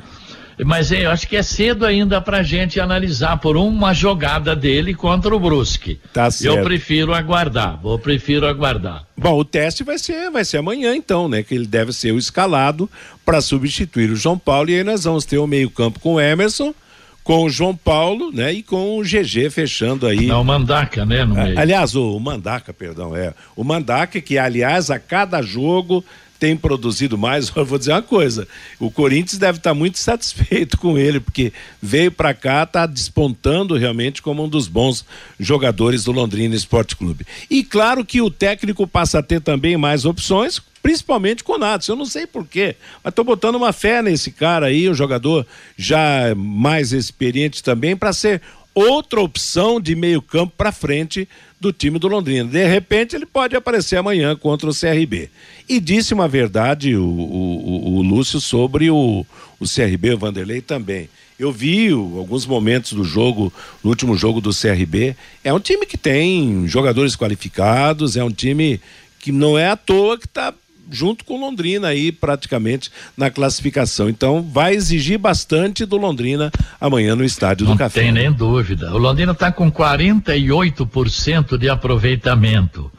Mas eu acho que é cedo ainda pra gente analisar por uma jogada dele contra o Brusque. Tá certo. Eu prefiro aguardar, eu prefiro aguardar. Bom, o teste vai ser, vai ser amanhã, então, né? Que ele deve ser o escalado para substituir o João Paulo. E aí nós vamos ter o meio-campo com o Emerson, com o João Paulo, né? E com o GG fechando aí. Não, o Mandaca, né, no meio. Aliás, o, o Mandaca, perdão, é. O Mandaca, que aliás, a cada jogo tem produzido mais. Eu vou dizer uma coisa: o Corinthians deve estar muito satisfeito com ele, porque veio para cá, está despontando realmente como um dos bons jogadores do Londrina Esporte Clube. E claro que o técnico passa a ter também mais opções. Principalmente com o Natos, eu não sei porquê, mas tô botando uma fé nesse cara aí, um jogador já mais experiente também, para ser outra opção de meio campo para frente do time do Londrina. De repente ele pode aparecer amanhã contra o CRB. E disse uma verdade o, o, o- Lúcio sobre o, o CRB, o Vanderlei também. Eu vi alguns momentos do jogo, no último jogo do CRB. É um time que tem jogadores qualificados, é um time que não é à toa que está junto com Londrina aí praticamente na classificação. Então vai exigir bastante do Londrina amanhã no estádio Não do Café. tem nem dúvida. O Londrina está com 48% de aproveitamento.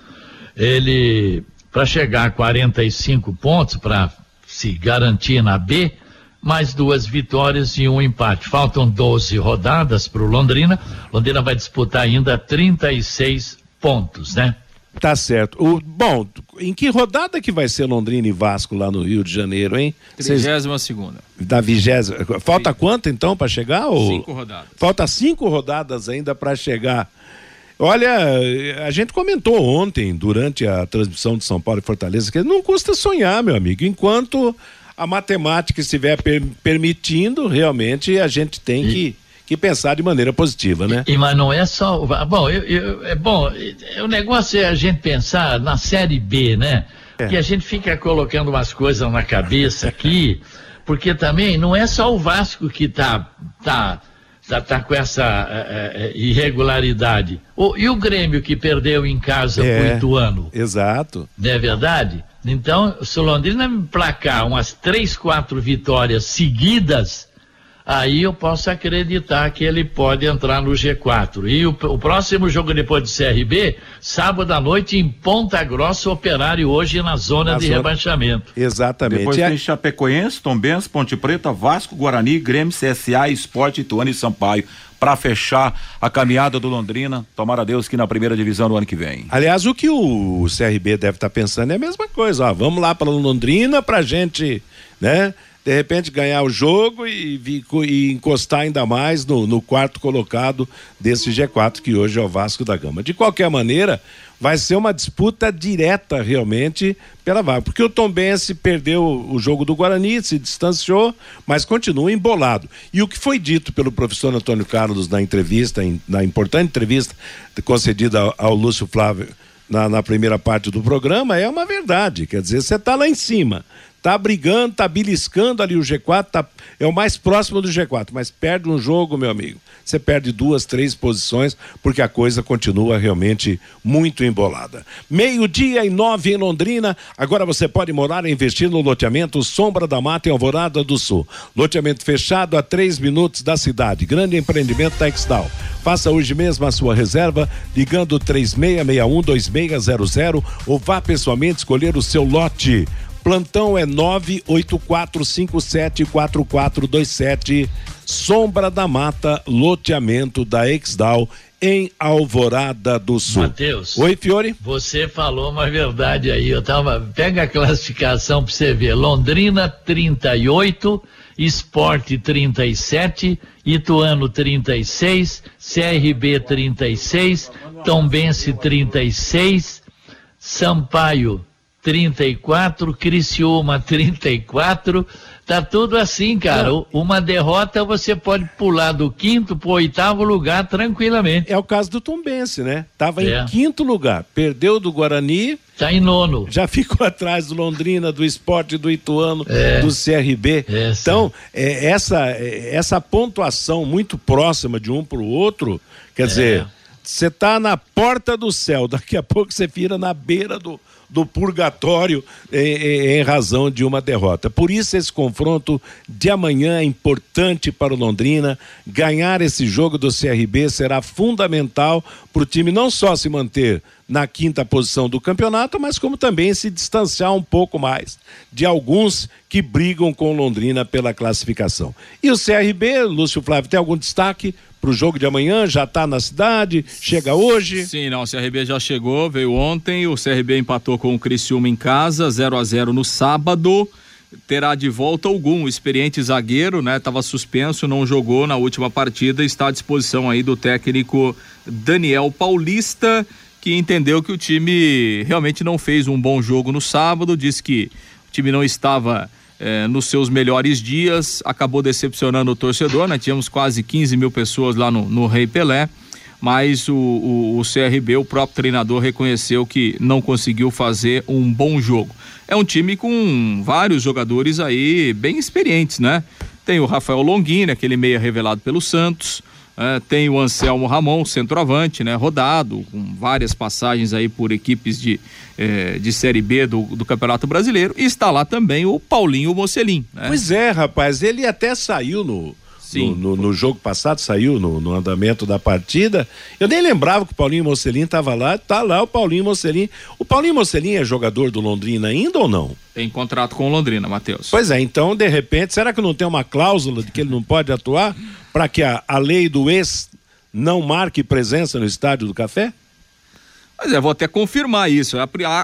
Ele, para chegar a 45 pontos, para se garantir na B, mais duas vitórias e um empate. Faltam 12 rodadas para o Londrina. Londrina vai disputar ainda 36 pontos, né? Tá certo. O, bom, em que rodada que vai ser Londrina e Vasco lá no Rio de Janeiro, hein? Vocês- 32 segunda. da vigésima. Falta quanto então para chegar? Ou... Cinco rodadas. Falta cinco rodadas ainda para chegar. Olha, a gente comentou ontem, durante a transmissão de São Paulo e Fortaleza, que não custa sonhar, meu amigo. Enquanto a matemática estiver per- permitindo, realmente a gente tem que, que pensar de maneira positiva, né? E, mas não é só. Bom, eu, eu- é bom. é- O negócio é a gente pensar na série B, né? Que a gente fica colocando umas coisas na cabeça aqui, porque também não é só o Vasco que tá, tá, tá, tá com essa eh, eh, irregularidade. O- e o Grêmio que perdeu em casa É. pro Ituano, Exato. não é verdade? Então, se o Londrina placar umas três, quatro vitórias seguidas, aí eu posso acreditar que ele pode entrar no G4. E o, o próximo jogo depois do CRB, sábado à noite em Ponta Grossa, Operário hoje na zona Na de zona- rebaixamento. Exatamente. Depois E a- tem Chapecoense, Tombense, Ponte Preta, Vasco, Guarani, Grêmio, CSA, Esporte, Ituano e Sampaio. Pra fechar a caminhada do Londrina. Tomara Deus que na primeira divisão no ano que vem. Aliás, o que o CRB deve estar pensando é a mesma coisa. Ó, vamos lá para Londrina para gente, né? De repente ganhar o jogo e, e encostar ainda mais no, no quarto colocado desse G4 que hoje é o Vasco da Gama. De qualquer maneira, vai ser uma disputa direta realmente pela vaga, porque o Tombense perdeu o jogo do Guarani, se distanciou, mas continua embolado. E o que foi dito pelo professor Antônio Carlos na entrevista, na importante entrevista concedida ao, ao Lúcio Flávio na, na primeira parte do programa, é uma verdade. Quer dizer, você está lá em cima, tá brigando, tá beliscando ali o G4, tá, é o mais próximo do G4, mas perde um jogo, meu amigo. Você perde duas, três posições, porque a coisa continua realmente muito embolada. Meio-dia e nove em Londrina. Agora você pode morar e investir no loteamento Sombra da Mata em Alvorada do Sul. Loteamento fechado a três minutos da cidade. Grande empreendimento Textal. Faça hoje mesmo a sua reserva ligando 36612600 ou vá pessoalmente escolher o seu lote. Plantão é 984574427. Sombra da Mata, loteamento da Exdal em Alvorada do Sul. Matheus. Oi, Fiore. Você falou uma verdade aí. Eu tava. Pega a classificação pra você ver. Londrina 38, Esporte 37, Ituano 36, CRB 36, Tombense 36, Sampaio 34, Criciúma 34. Tá tudo assim, cara. Uma derrota você pode pular do quinto pro oitavo lugar tranquilamente. É o caso do Tombense, né? Tava É. em quinto lugar, perdeu do Guarani, Tá em nono. já ficou atrás do Londrina, do Esporte, do Ituano, É. do CRB. Essa. Então, é, essa, é, essa pontuação muito próxima de um para o outro, quer dizer, você tá na porta do céu, daqui a pouco você vira na beira do, do purgatório em, em- razão de uma derrota. Por isso esse confronto de amanhã é importante para o Londrina. Ganhar esse jogo do CRB será fundamental para o time não só se manter na quinta posição do campeonato, mas como também se distanciar um pouco mais de alguns que brigam com Londrina pela classificação. E o CRB, Lúcio Flávio, tem algum destaque para o jogo de amanhã? Já está na cidade? Chega hoje? Sim, não, o CRB já chegou, veio ontem, o CRB empatou com o Criciúma em casa, 0 a 0 no sábado. Terá de volta algum experiente zagueiro, né? Tava suspenso, não jogou na última partida, está à disposição aí do técnico Daniel Paulista, que entendeu que o time realmente não fez um bom jogo no sábado, disse que o time não estava eh, nos seus melhores dias, acabou decepcionando o torcedor, né? Tínhamos quase 15 mil pessoas lá no, no Rei Pelé mas o, o, o CRB, o próprio treinador, reconheceu que não conseguiu fazer um bom jogo. É um time com vários jogadores aí bem experientes, né? Tem o Rafael Longini, aquele meia revelado pelo Santos. Eh, tem o Anselmo Ramon, centroavante, né? Rodado, com várias passagens aí por equipes de, eh, de Série B do, do Campeonato Brasileiro. E está lá também o Paulinho Mocelin, né? Pois é, rapaz, ele até saiu no. Sim. No, no- no jogo passado, saiu no, no andamento da partida. Eu nem lembrava que o Paulinho Mocelin estava lá. Tá lá o Paulinho Mocelin. O Paulinho Mocelin é jogador do Londrina ainda ou não? Tem contrato com o Londrina, Matheus. Pois é, então, de repente, será que não tem uma cláusula de que ele não pode atuar para que a, a lei do ex não marque presença no estádio do café? Mas é, vou até confirmar isso.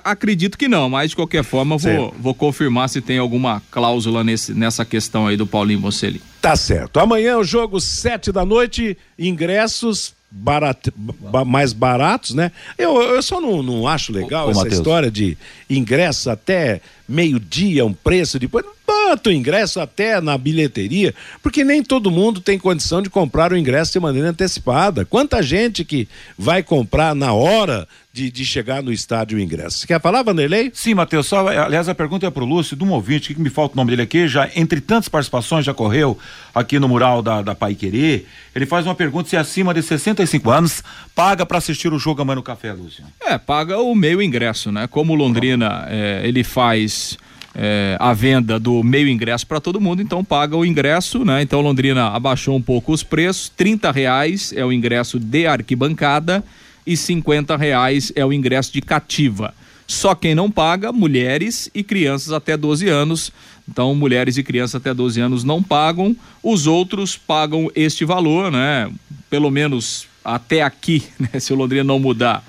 Acredito que não, mas de qualquer forma vou, vou confirmar se tem alguma cláusula nesse, nessa questão aí do Paulinho Mocelli. Tá certo. Amanhã o jogo sete da noite, ingressos ba- mais baratos, né? Eu, eu só não, não acho legal Ô, ô, essa história de ingresso até meio-dia, um preço, depois bota o ingresso até na bilheteria, porque nem todo mundo tem condição de comprar o ingresso de maneira antecipada. Quanta gente que vai comprar na hora de, de chegar no estádio o ingresso? Você quer falar, Vanderlei? Sim, Matheus, só, aliás, a pergunta é pro Lúcio, de um ouvinte, que me falta o nome dele aqui, já entre tantas participações já correu aqui no mural da, da Pai Querer, ele faz uma pergunta se acima de 65 anos paga para assistir o jogo amanhã no Café, Lúcio. É, paga o meio ingresso, né? Como o Londrina é, ele faz é, a venda do meio ingresso para todo mundo, então paga o ingresso, né? Então Londrina abaixou um pouco os preços, 30 reais é o ingresso de arquibancada e 50 reais é o ingresso de cativa. Só quem não paga, mulheres e crianças até 12 anos. Então, mulheres e crianças até 12 anos não pagam, os outros pagam este valor, né? Pelo menos até aqui, né? Se o Londrina não mudar,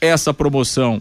essa promoção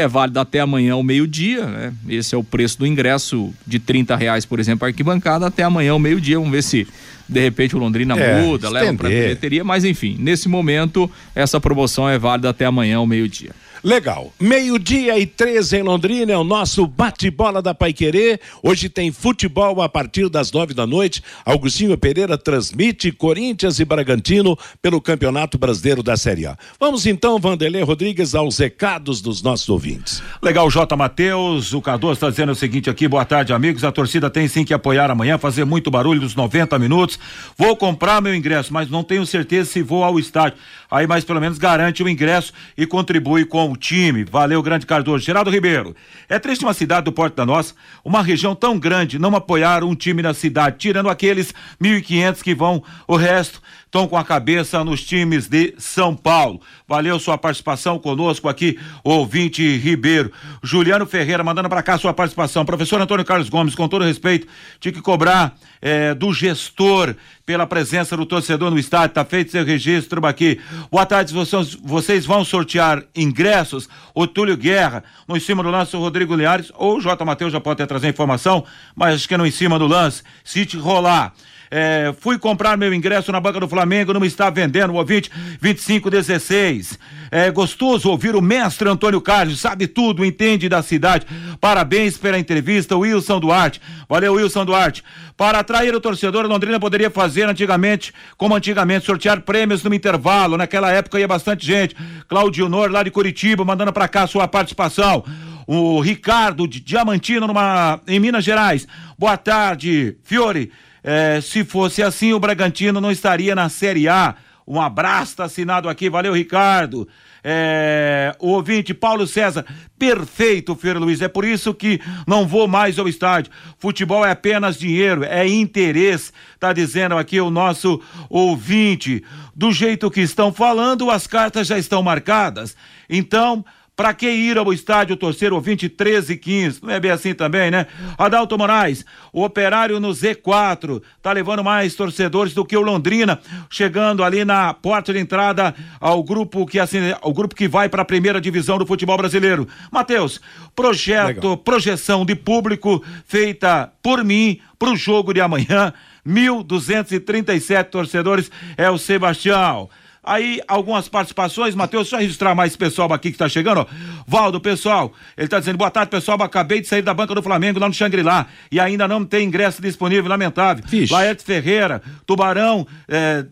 é válida até amanhã ao meio-dia, né? Esse é o preço do ingresso de 30 reais, por exemplo, arquibancada, até amanhã ao meio-dia. Vamos ver se de repente o Londrina É, muda, leva para estender. bilheteria, mas enfim, nesse momento essa promoção é válida até amanhã ao meio-dia. Legal. Meio-dia e 13 em Londrina é o nosso bate-bola da Paiquerê. Hoje tem futebol a partir das nove da noite. Augustinho Pereira transmite Corinthians e Bragantino pelo Campeonato Brasileiro da Série A. Vamos então, Vanderlei Rodrigues, aos recados dos nossos ouvintes. Legal, J. Matheus, o Cardoso está dizendo o seguinte aqui, boa tarde, amigos, a torcida tem sim que apoiar amanhã, fazer muito barulho nos 90 minutos, vou comprar meu ingresso, mas não tenho certeza se vou ao estádio, aí mas pelo menos garante o ingresso e contribui com com o time. Valeu, grande Cardoso. Geraldo Ribeiro. É triste uma cidade do Porto da Nossa, uma região tão grande, não apoiar um time na cidade, tirando aqueles 1.500 que vão, o resto estão com a cabeça nos times de São Paulo. Valeu sua participação conosco aqui, ouvinte Ribeiro. Juliano Ferreira mandando para cá sua participação. Professor Antônio Carlos Gomes, com todo respeito, tinha que cobrar é, do gestor pela presença do torcedor no estádio. Tá feito seu registro aqui. Boa tarde, vocês, vocês vão sortear ingressos. O Túlio Guerra, no em cima do lance, o Rodrigo Liares, ou o J. Matheus já pode até trazer informação, mas acho que é no em cima do lance. Se rolar. É, fui comprar meu ingresso na banca do Flamengo, não está vendendo, o ouvinte 2516. É gostoso ouvir o mestre Antônio Carlos, sabe tudo, entende da cidade. Parabéns pela entrevista, Wilson Duarte. Valeu, Wilson Duarte. Para atrair o torcedor, Londrina poderia fazer antigamente, como antigamente, sortear prêmios no intervalo. Naquela época ia bastante gente. Claudio Nor, lá de Curitiba, mandando para cá sua participação o Ricardo de Diamantino numa, em Minas Gerais. Boa tarde, Fiore. É, se fosse assim, o Bragantino não estaria na Série A. Um abraço, tá assinado aqui, valeu, Ricardo. É, o ouvinte Paulo César, perfeito, Fer Luiz. É por isso que não vou mais ao estádio. Futebol é apenas dinheiro, é interesse, tá dizendo aqui o nosso ouvinte. Do jeito que estão falando, as cartas já estão marcadas. Então, para que ir ao estádio torcer o 23 e 15? Não é bem assim também, né? Adalto Moraes, o operário no Z4, tá levando mais torcedores do que o Londrina, chegando ali na porta de entrada ao grupo que assim, ao grupo que vai para a primeira divisão do futebol brasileiro. Matheus, projeto, Legal. projeção de público feita por mim para o jogo de amanhã. 1.237 torcedores é o Sebastião. Aí, algumas participações, Matheus, só registrar mais pessoal aqui que está chegando, ó. Valdo, pessoal, ele está dizendo, boa tarde, pessoal, acabei de sair da banca do Flamengo lá no Xangri-Lá e ainda não tem ingresso disponível, lamentável. Vixe. Laerte Ferreira, Tubarão é,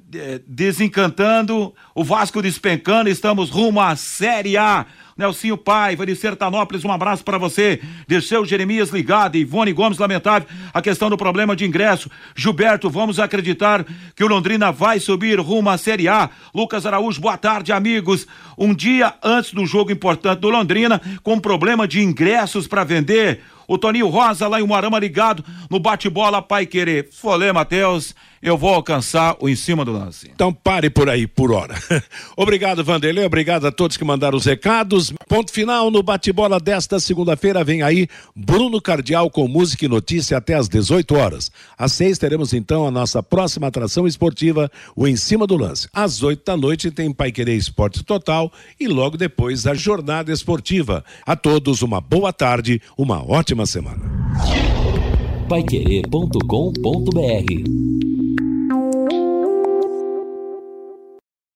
desencantando, o Vasco despencando, estamos rumo à Série A. Nelsinho Paiva de Sertanópolis, um abraço para você. Dirceu Jeremias ligado, Ivone Gomes, lamentável, a questão do problema de ingresso. Gilberto, vamos acreditar que o Londrina vai subir rumo à Série A. Lucas Araújo, boa tarde, amigos. Um dia antes do jogo importante do Londrina, com problema de ingressos para vender. O Toninho Rosa lá em Moarama ligado no bate-bola Pai Querer. Folê, Matheus eu vou alcançar o em cima do lance. Então pare por aí por hora. obrigado, Vanderlei, obrigado a todos que mandaram os recados. Ponto final no bate-bola desta segunda-feira. Vem aí Bruno Cardial com música e notícia até às 18 horas. Às seis teremos então a nossa próxima atração esportiva, o Em Cima do Lance. Às oito da noite tem Pai Querer Esporte Total e logo depois a jornada esportiva. A todos uma boa tarde, uma ótima semana. Paiquerê.com.br